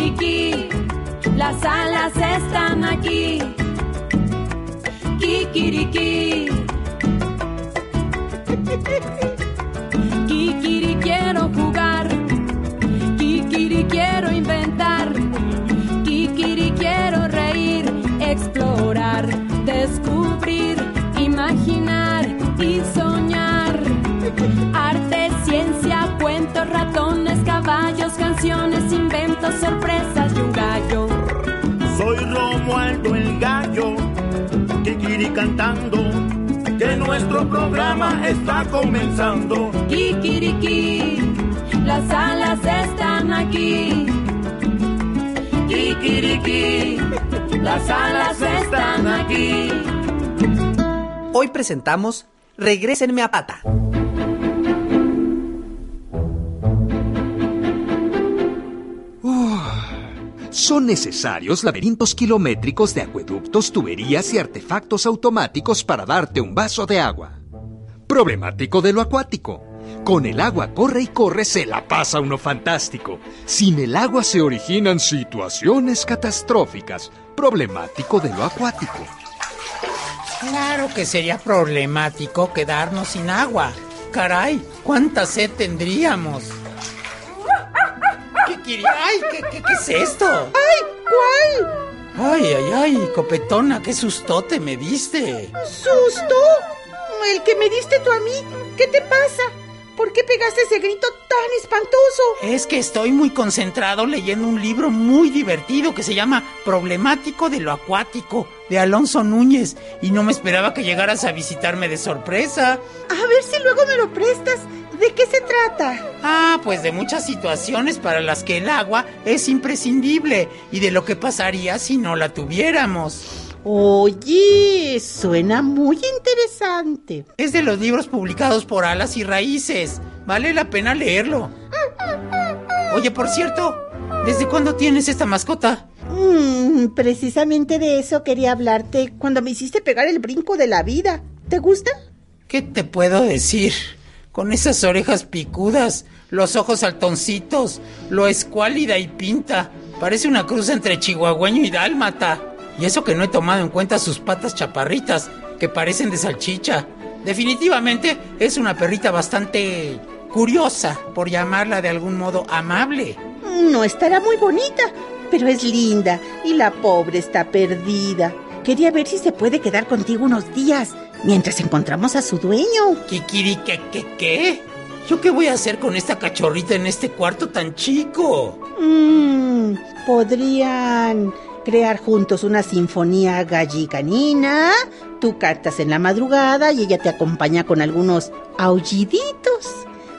Kikiriki, las alas están aquí. Kikiriki. Kikiri quiero jugar. Kikiri quiero inventar. Kikiri quiero reír, explorar, descubrir, imaginar y soñar. Arte, ciencia, cuentos, ratones, canciones, inventos, sorpresas y un gallo. Soy Romualdo el gallo, Kikiri cantando, que nuestro programa está comenzando. Kikiriki, las alas están aquí. Kikiriki, las alas están aquí. Hoy presentamos Regrésenme a pata. Son necesarios laberintos kilométricos de acueductos, tuberías y artefactos automáticos para darte un vaso de agua. Problemático de lo acuático. Con el agua corre y corre se la pasa uno fantástico. Sin el agua se originan situaciones catastróficas. Problemático de lo acuático. Claro que sería problemático quedarnos sin agua. Caray, ¿cuánta sed tendríamos? ¡Ay! ¿qué, qué, qué es esto? ¡Ay! ¿Cuál? Ay, ay, ay, copetona, qué sustote me diste. ¿Susto? ¿El que me diste tú a mí? ¿Qué te pasa? ¿Por qué pegaste ese grito tan espantoso? Es que estoy muy concentrado leyendo un libro muy divertido que se llama Problemático de lo Acuático, de Alonso Núñez, y no me esperaba que llegaras a visitarme de sorpresa. A ver si luego me lo prestas. ¿De qué se trata? Ah, pues de muchas situaciones para las que el agua es imprescindible y de lo que pasaría si no la tuviéramos. Oye, suena muy interesante. Es de los libros publicados por Alas y Raíces. Vale la pena leerlo. Oye, por cierto, ¿desde cuándo tienes esta mascota? Mm, precisamente de eso quería hablarte cuando me hiciste pegar el brinco de la vida. ¿Te gusta? ¿Qué te puedo decir? Con esas orejas picudas, los ojos altoncitos, lo escuálida y pinta. Parece una cruz entre chihuahueño y dálmata. Y eso que no he tomado en cuenta sus patas chaparritas, que parecen de salchicha. Definitivamente es una perrita bastante curiosa, por llamarla de algún modo amable. No estará muy bonita, pero es linda y la pobre está perdida. Quería ver si se puede quedar contigo unos días mientras encontramos a su dueño. Kikiri, ¿qué, qué, qué? ¿Yo qué voy a hacer con esta cachorrita en este cuarto tan chico? Mm, podrían crear juntos una sinfonía gallicanina. Tú cartas en la madrugada y ella te acompaña con algunos aulliditos.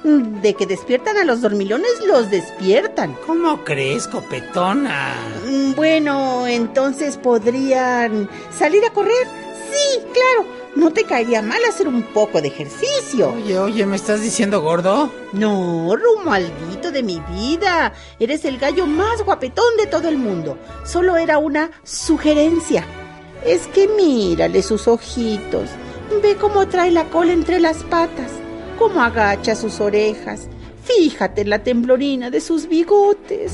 De que despiertan a los dormilones, los despiertan. ¿Cómo crees, copetona? Mm, Bueno, entonces podrían salir a correr. Sí, claro. No te caería mal hacer un poco de ejercicio. Oye, oye, ¿me estás diciendo gordo? No, Romualdito de mi vida. Eres el gallo más guapetón de todo el mundo. Solo era una sugerencia. Es que mírale sus ojitos. Ve cómo trae la cola entre las patas. Cómo agacha sus orejas. Fíjate en la temblorina de sus bigotes.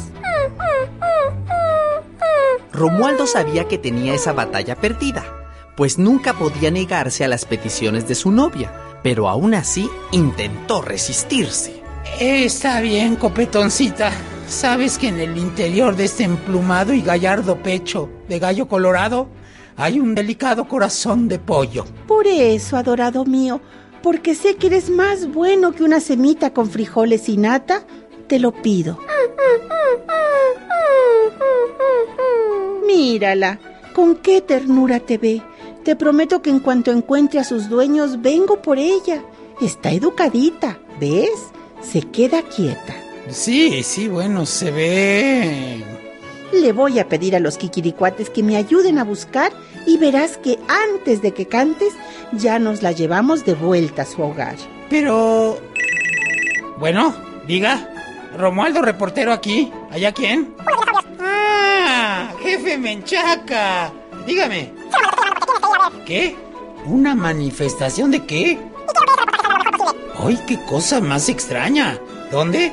Romualdo sabía que tenía esa batalla perdida, pues nunca podía negarse a las peticiones de su novia, pero aún así intentó resistirse. Eh, está bien, copetoncita. ¿Sabes que en el interior de este emplumado y gallardo pecho de gallo colorado hay un delicado corazón de pollo? Por eso, adorado mío, porque sé que eres más bueno que una semita con frijoles y nata, te lo pido. Mírala, con qué ternura te ve. Te prometo que en cuanto encuentre a sus dueños, vengo por ella. Está educadita, ¿ves? Se queda quieta. Sí, sí, bueno, se ve... Le voy a pedir a los kikiricuates que me ayuden a buscar y verás que antes de que cantes ya nos la llevamos de vuelta a su hogar. Pero... Bueno, diga. Romualdo, reportero aquí. ¿Allá quién? ¡Ah! ¡Jefe Menchaca! Dígame. ¿Qué? ¿Una manifestación de qué? ¡Ay, qué cosa más extraña! ¿Dónde?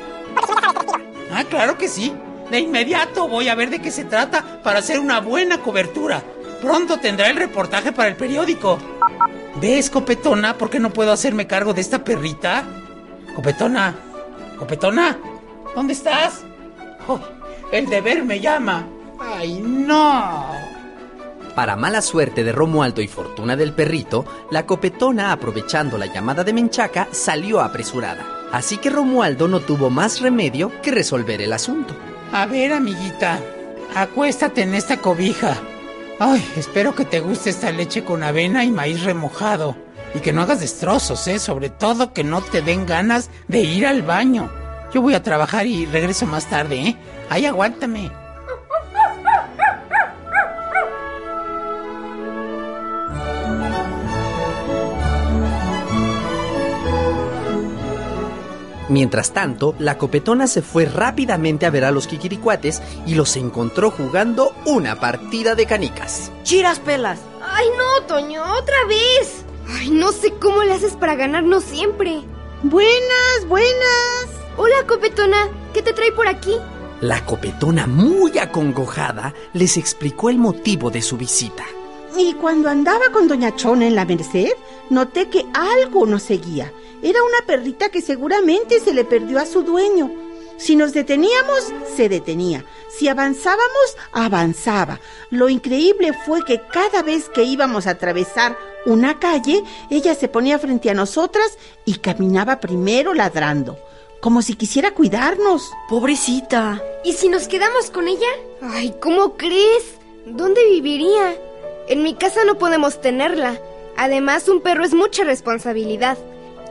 Ah, claro que sí. De inmediato voy a ver de qué se trata para hacer una buena cobertura. Pronto tendrá el reportaje para el periódico. ¿Ves, Copetona, por qué no puedo hacerme cargo de esta perrita? Copetona, Copetona, ¿dónde estás? Oh, el deber me llama. ¡Ay, no! Para mala suerte de Romualdo y fortuna del perrito, la copetona, aprovechando la llamada de Menchaca, salió apresurada. Así que Romualdo no tuvo más remedio que resolver el asunto. A ver, amiguita, acuéstate en esta cobija. Ay, espero que te guste esta leche con avena y maíz remojado. Y que no hagas destrozos, ¿eh? Sobre todo que no te den ganas de ir al baño. Yo voy a trabajar y regreso más tarde, ¿eh? Ahí aguántame. Mientras tanto, la copetona se fue rápidamente a ver a los kikiricuates y los encontró jugando una partida de canicas. ¡Chiras pelas! ¡Ay, no, Toño! ¡Otra vez! Ay, no sé cómo le haces para ganarnos siempre. Buenas, buenas. Hola, copetona. ¿Qué te trae por aquí? La copetona, muy acongojada, les explicó el motivo de su visita. Y cuando andaba con Doña Chona en la Merced, noté que algo nos seguía. Era una perrita que seguramente se le perdió a su dueño. Si nos deteníamos, se detenía. Si avanzábamos, avanzaba. Lo increíble fue que cada vez que íbamos a atravesar una calle, ella se ponía frente a nosotras y caminaba primero ladrando, como si quisiera cuidarnos. Pobrecita. ¿Y si nos quedamos con ella? Ay, ¿cómo crees? ¿Dónde viviría? En mi casa no podemos tenerla. Además, un perro es mucha responsabilidad.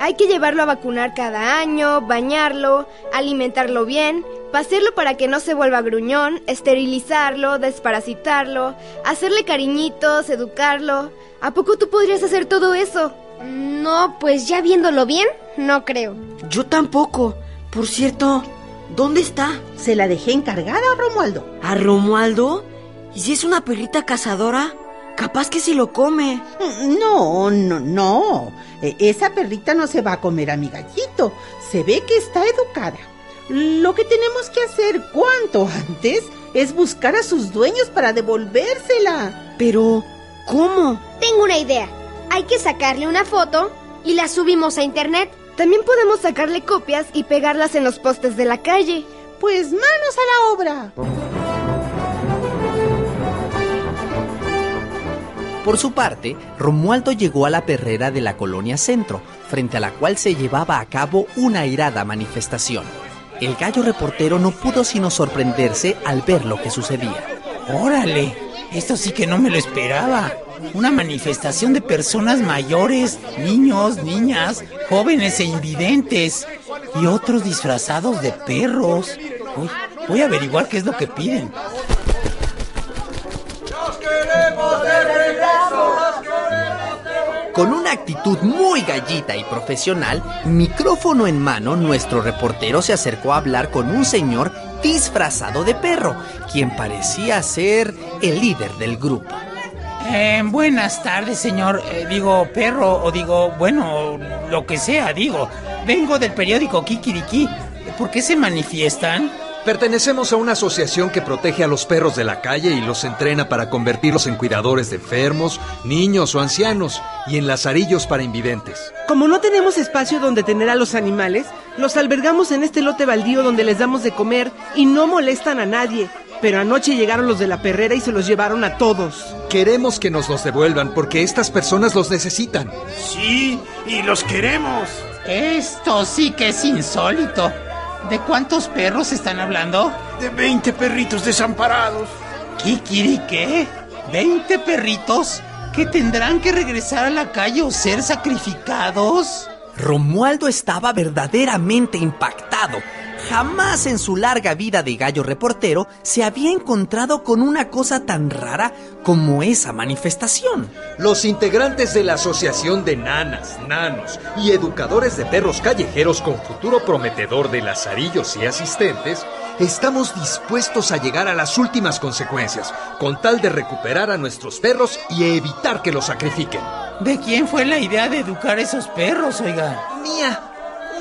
Hay que llevarlo a vacunar cada año, bañarlo, alimentarlo bien, pasearlo para que no se vuelva gruñón, esterilizarlo, desparasitarlo, hacerle cariñitos, educarlo. ¿A poco tú podrías hacer todo eso? No, pues ya viéndolo bien, no creo. Yo tampoco. Por cierto, ¿dónde está? Se la dejé encargada a Romualdo. ¿A Romualdo? ¿Y si es una perrita cazadora? Capaz que si lo come. No, no, no. E- Esa perrita no se va a comer a mi gallito. Se ve que está educada. Lo que tenemos que hacer cuanto antes es buscar a sus dueños para devolvérsela. Pero, ¿cómo? Tengo una idea. Hay que sacarle una foto y la subimos a internet. También podemos sacarle copias y pegarlas en los postes de la calle. Pues manos a la obra. Por su parte, Romualdo llegó a la perrera de la colonia Centro, frente a la cual se llevaba a cabo una airada manifestación. El gallo reportero no pudo sino sorprenderse al ver lo que sucedía. Órale, esto sí que no me lo esperaba. Una manifestación de personas mayores, niños, niñas, jóvenes e invidentes. Y otros disfrazados de perros. Voy a averiguar qué es lo que piden. Con una actitud muy gallita y profesional, micrófono en mano, nuestro reportero se acercó a hablar con un señor disfrazado de perro, quien parecía ser el líder del grupo. Eh, buenas tardes, señor. Eh, digo, perro, o digo, bueno, lo que sea, digo. Vengo del periódico Kikiriki. ¿Por qué se manifiestan? Pertenecemos a una asociación que protege a los perros de la calle y los entrena para convertirlos en cuidadores de enfermos, niños o ancianos y en lazarillos para invidentes. Como no tenemos espacio donde tener a los animales, los albergamos en este lote baldío donde les damos de comer y no molestan a nadie. Pero anoche llegaron los de la perrera y se los llevaron a todos. Queremos que nos los devuelvan porque estas personas los necesitan. Sí, y los queremos. Esto sí que es insólito. ¿De cuántos perros están hablando? De 20 perritos desamparados. ¿Kikiri qué? ¿20 perritos? ¿Que tendrán que regresar a la calle o ser sacrificados? Romualdo estaba verdaderamente impactado. Jamás en su larga vida de gallo reportero se había encontrado con una cosa tan rara como esa manifestación. Los integrantes de la Asociación de Nanas, Nanos y Educadores de Perros Callejeros con futuro prometedor de lazarillos y asistentes, estamos dispuestos a llegar a las últimas consecuencias, con tal de recuperar a nuestros perros y evitar que los sacrifiquen. ¿De quién fue la idea de educar a esos perros, oiga? Mía,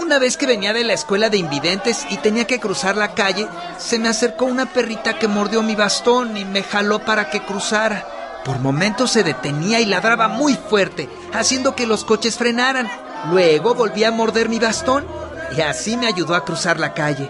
Una vez que venía de la escuela de invidentes y tenía que cruzar la calle, se me acercó una perrita que mordió mi bastón y me jaló para que cruzara. Por momentos se detenía y ladraba muy fuerte, haciendo que los coches frenaran. Luego volví a morder mi bastón y así me ayudó a cruzar la calle.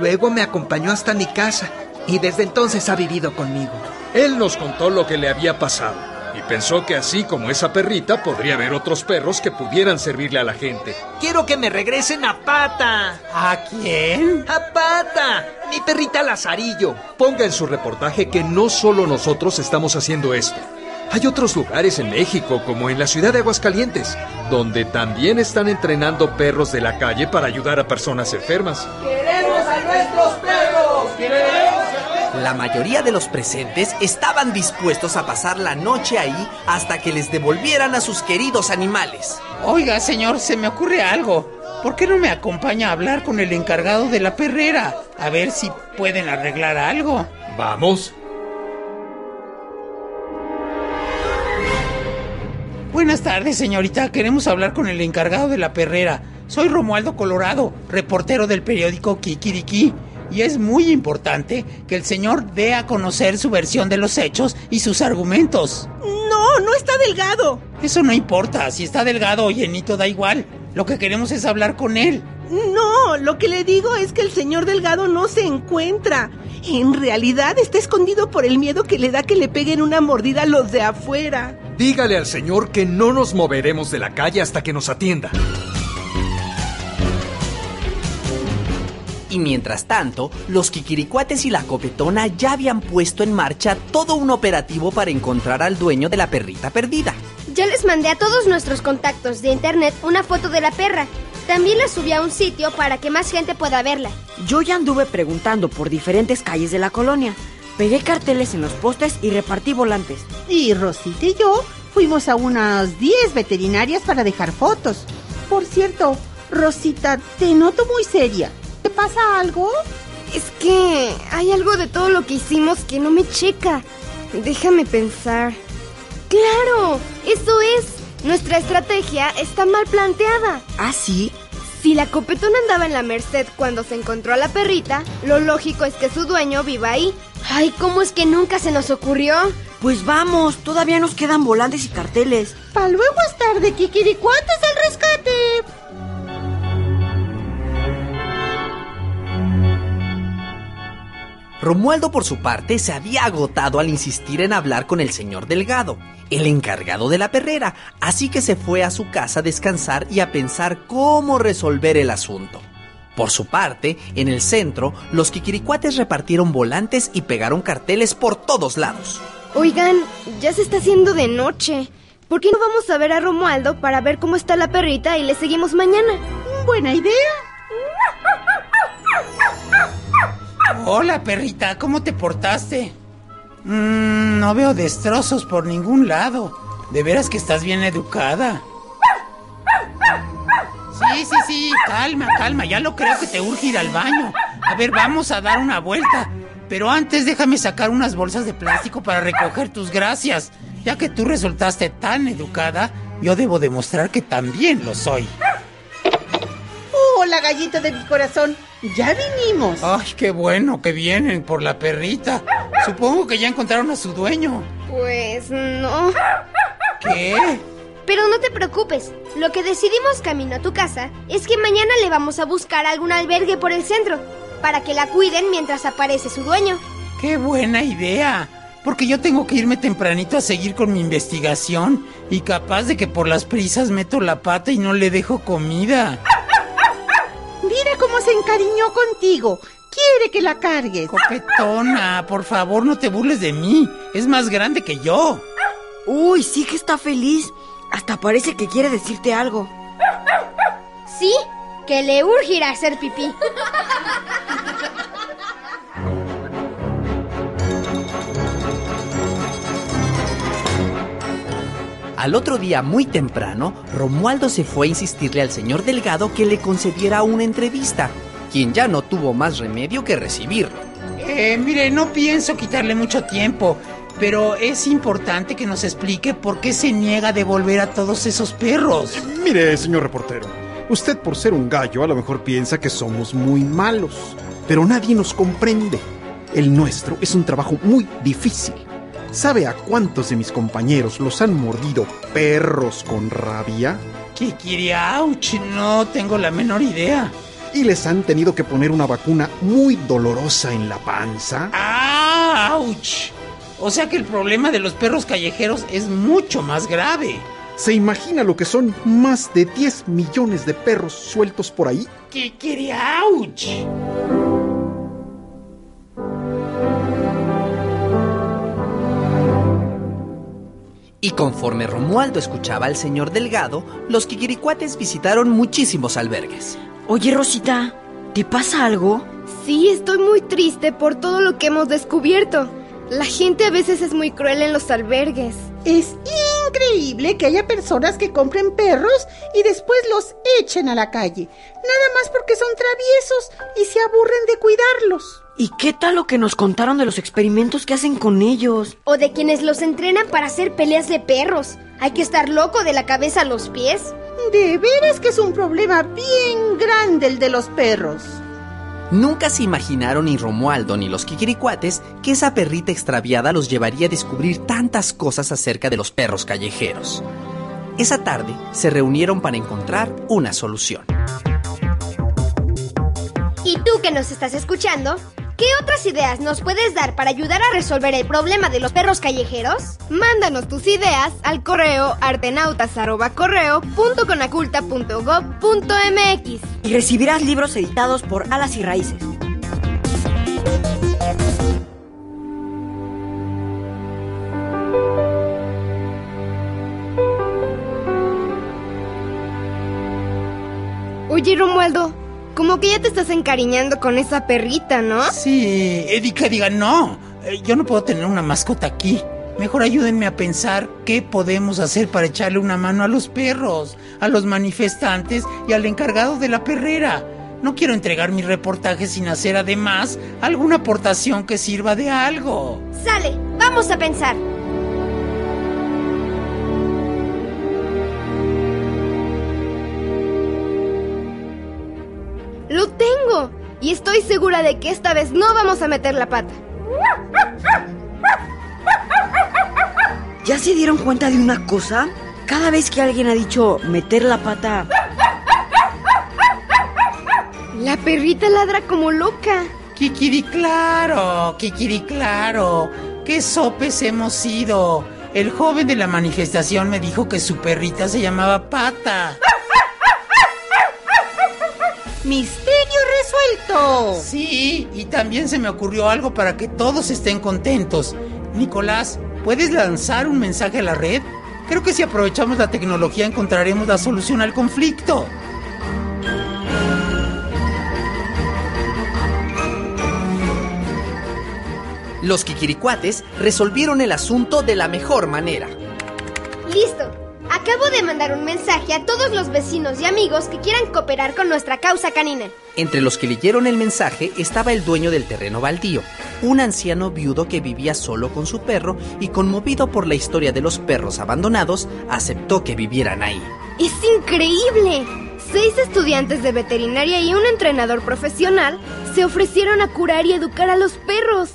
Luego me acompañó hasta mi casa y desde entonces ha vivido conmigo. Él nos contó lo que le había pasado y pensó que así como esa perrita podría haber otros perros que pudieran servirle a la gente. Quiero que me regresen a Pata. ¿A quién? A Pata, mi perrita Lazarillo. Ponga en su reportaje que no solo nosotros estamos haciendo esto. Hay otros lugares en México, como en la ciudad de Aguascalientes, donde también están entrenando perros de la calle para ayudar a personas enfermas. ¡Queremos a nuestros perros! ¡Queremos! La mayoría de los presentes estaban dispuestos a pasar la noche ahí hasta que les devolvieran a sus queridos animales. Oiga, señor, se me ocurre algo. ¿Por qué no me acompaña a hablar con el encargado de la perrera? A ver si pueden arreglar algo. Vamos. Buenas tardes, señorita. Queremos hablar con el encargado de la perrera. Soy Romualdo Colorado, reportero del periódico Kikiriki. Y es muy importante que el señor dé a conocer su versión de los hechos y sus argumentos. No, no está delgado. Eso no importa, si está delgado o llenito da igual. Lo que queremos es hablar con él. No, lo que le digo es que el señor Delgado no se encuentra. En realidad está escondido por el miedo que le da que le peguen una mordida a los de afuera. Dígale al señor que no nos moveremos de la calle hasta que nos atienda. Y mientras tanto, los Kikiricuates y la Copetona ya habían puesto en marcha todo un operativo para encontrar al dueño de la perrita perdida. Ya les mandé a todos nuestros contactos de internet una foto de la perra. También la subí a un sitio para que más gente pueda verla. Yo ya anduve preguntando por diferentes calles de la colonia. Pegué carteles en los postes y repartí volantes. Y Rosita y yo fuimos a unas 10 veterinarias para dejar fotos. Por cierto, Rosita, te noto muy seria. ¿Te pasa algo? Es que hay algo de todo lo que hicimos que no me checa. Déjame pensar. ¡Claro! Eso es. Nuestra estrategia está mal planteada. ¿Ah, sí? Si la copetona andaba en la Merced cuando se encontró a la perrita, lo lógico es que su dueño viva ahí. Ay, ¿cómo es que nunca se nos ocurrió? Pues vamos, todavía nos quedan volantes y carteles. Pa' luego es tarde, Kikiricuates al rescate. Romualdo, por su parte, se había agotado al insistir en hablar con el señor Delgado, el encargado de la perrera, así que se fue a su casa a descansar y a pensar cómo resolver el asunto. Por su parte, en el centro, los Kikiricuates repartieron volantes y pegaron carteles por todos lados. Oigan, ya se está haciendo de noche. ¿Por qué no vamos a ver a Romualdo para ver cómo está la perrita y le seguimos mañana? Buena idea. Hola, perrita, ¿cómo te portaste? Mm, no veo destrozos por ningún lado. De veras que estás bien educada. Sí, sí, sí, calma, calma, ya lo creo que te urge ir al baño. A ver, vamos a dar una vuelta. Pero antes déjame sacar unas bolsas de plástico para recoger tus gracias. Ya que tú resultaste tan educada, yo debo demostrar que también lo soy. Hola, gallito de mi corazón. Ya vinimos. Ay, qué bueno que vienen por la perrita. Supongo que ya encontraron a su dueño. Pues no. ¿Qué? Pero no te preocupes. Lo que decidimos camino a tu casa es que mañana le vamos a buscar algún albergue por el centro para que la cuiden mientras aparece su dueño. ¡Qué buena idea! Porque yo tengo que irme tempranito a seguir con mi investigación y capaz de que por las prisas meto la pata y no le dejo comida. Cómo se encariñó contigo. Quiere que la cargues. Copetona, por favor no te burles de mí. Es más grande que yo. Uy, sí que está feliz. Hasta parece que quiere decirte algo. Sí, que le urge ir a hacer pipí. Al otro día, muy temprano, Romualdo se fue a insistirle al señor Delgado que le concediera una entrevista, quien ya no tuvo más remedio que recibirlo. Eh, mire, no pienso quitarle mucho tiempo, pero es importante que nos explique por qué se niega a devolver a todos esos perros. Mire, señor reportero, Usted por ser un gallo a lo mejor piensa que somos muy malos, pero nadie nos comprende. El nuestro es un trabajo muy difícil. ¿Sabe a cuántos de mis compañeros los han mordido perros con rabia? Kikiriauch, no tengo la menor idea. Y les han tenido que poner una vacuna muy dolorosa en la panza. ¡Auch! O sea que el problema de los perros callejeros es mucho más grave. ¿Se imagina lo que son más de 10 millones de perros sueltos por ahí? ¡Kikiriauch! Y conforme Romualdo escuchaba al señor Delgado, los Kikiricuates visitaron muchísimos albergues. Oye, Rosita, ¿te pasa algo? Sí, estoy muy triste por todo lo que hemos descubierto. La gente a veces es muy cruel en los albergues. Es increíble que haya personas que compren perros y después los echen a la calle, nada más porque son traviesos y se aburren de cuidarlos. ¿Y qué tal lo que nos contaron de los experimentos que hacen con ellos? O de quienes los entrenan para hacer peleas de perros. Hay que estar loco de la cabeza a los pies. De veras que es un problema bien grande el de los perros. Nunca se imaginaron ni Romualdo ni los Kikiricuates que esa perrita extraviada los llevaría a descubrir tantas cosas acerca de los perros callejeros. Esa tarde se reunieron para encontrar una solución. ¿Y tú que nos estás escuchando? ¿Qué otras ideas nos puedes dar para ayudar a resolver el problema de los perros callejeros? Mándanos tus ideas al correo artenautas.correo.conaculta.gov.mx Y recibirás libros editados por Alas y Raíces. Oye, Romualdo, como que ya te estás encariñando con esa perrita, ¿no? Sí, Erika diga, no, eh, yo no puedo tener una mascota aquí. Mejor ayúdenme a pensar qué podemos hacer para echarle una mano a los perros, a los manifestantes y al encargado de la perrera. No quiero entregar mi reportaje sin hacer además alguna aportación que sirva de algo. Sale, vamos a pensar. Y estoy segura de que esta vez no vamos a meter la pata. ¿Ya se dieron cuenta de una cosa? Cada vez que alguien ha dicho meter la pata, La perrita ladra como loca. Kikiri claro, Kikiri claro. ¿Qué sopes hemos sido? El joven de la manifestación me dijo que su perrita se llamaba Pata. ¡Misterio Sí, y también se me ocurrió algo para que todos estén contentos. Nicolás, ¿puedes lanzar un mensaje a la red? Creo que si aprovechamos la tecnología encontraremos la solución al conflicto. Los Kikiricuates resolvieron el asunto de la mejor manera. Listo. Acabo de mandar un mensaje a todos los vecinos y amigos que quieran cooperar con nuestra causa canina. Entre los que leyeron el mensaje estaba el dueño del terreno baldío, un anciano viudo que vivía solo con su perro y conmovido por la historia de los perros abandonados, aceptó que vivieran ahí. ¡Es increíble! Seis estudiantes de veterinaria y un entrenador profesional se ofrecieron a curar y educar a los perros.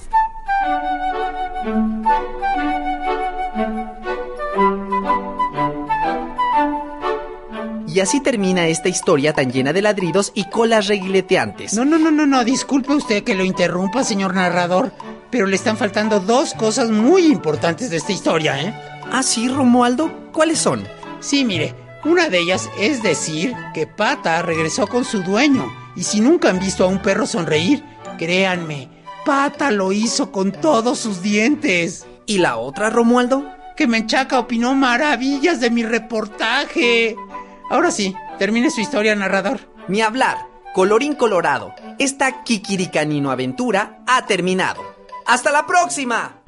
Y así termina esta historia tan llena de ladridos y colas reguileteantes. No, no, no, no, no, disculpe usted que lo interrumpa, señor narrador, pero le están faltando dos cosas muy importantes de esta historia, ¿eh? ¿Ah, sí, Romualdo? ¿Cuáles son? Sí, mire, una de ellas es decir que Pata regresó con su dueño, y si nunca han visto a un perro sonreír, créanme, Pata lo hizo con todos sus dientes. ¿Y la otra, Romualdo? Que Menchaca opinó maravillas de mi reportaje. Ahora sí, termine su historia, narrador. Ni hablar. Colorín colorado. Esta Kikiricanino aventura ha terminado. ¡Hasta la próxima!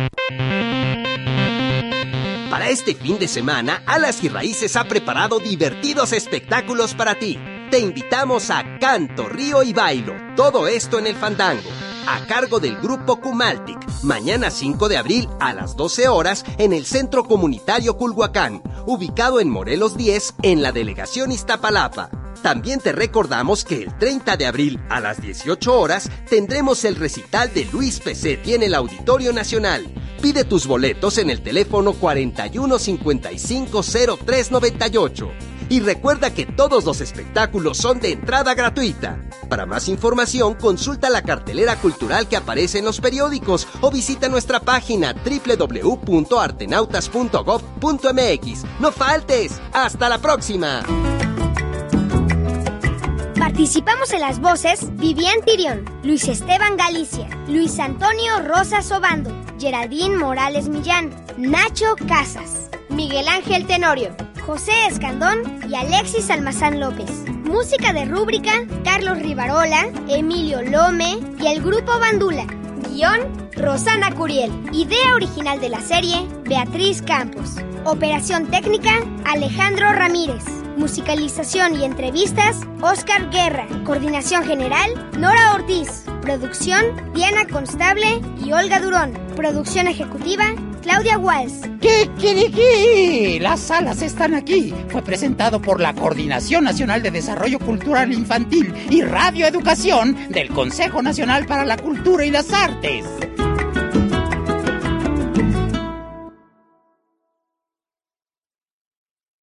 Para este fin de semana, Alas y Raíces ha preparado divertidos espectáculos para ti. Te invitamos a Canto, Río y Bailo. Todo esto en el Fandango. A cargo del grupo Cumaltic. Mañana 5 de abril a las 12 horas en el Centro Comunitario Culhuacán, ubicado en Morelos 10, en la delegación Iztapalapa. También te recordamos que el 30 de abril a las 18 horas tendremos el recital de Luis Pesetti en el Auditorio Nacional. Pide tus boletos en el teléfono 41550398. Y recuerda que todos los espectáculos son de entrada gratuita. Para más información, consulta la cartelera cultural que aparece en los periódicos o visita nuestra página www.artenautas.gov.mx. ¡No faltes! ¡Hasta la próxima! Participamos en las voces Vivian Tirión, Luis Esteban Galicia, Luis Antonio Rosas Obando, Geraldine Morales Millán, Nacho Casas, Miguel Ángel Tenorio, José Escandón y Alexis Almazán López. Música de rúbrica, Carlos Rivarola, Emilio Lome y el grupo Bandula. Guión, Rosana Curiel. Idea original de la serie, Beatriz Campos. Operación técnica, Alejandro Ramírez. Musicalización y entrevistas, Oscar Guerra. Coordinación general, Nora Ortiz. Producción, Diana Constable y Olga Durón. Producción ejecutiva, Claudia Walsh. ¿Qué que? Las alas están aquí. Fue presentado por la Coordinación Nacional de Desarrollo Cultural Infantil y Radioeducación del Consejo Nacional para la Cultura y las Artes.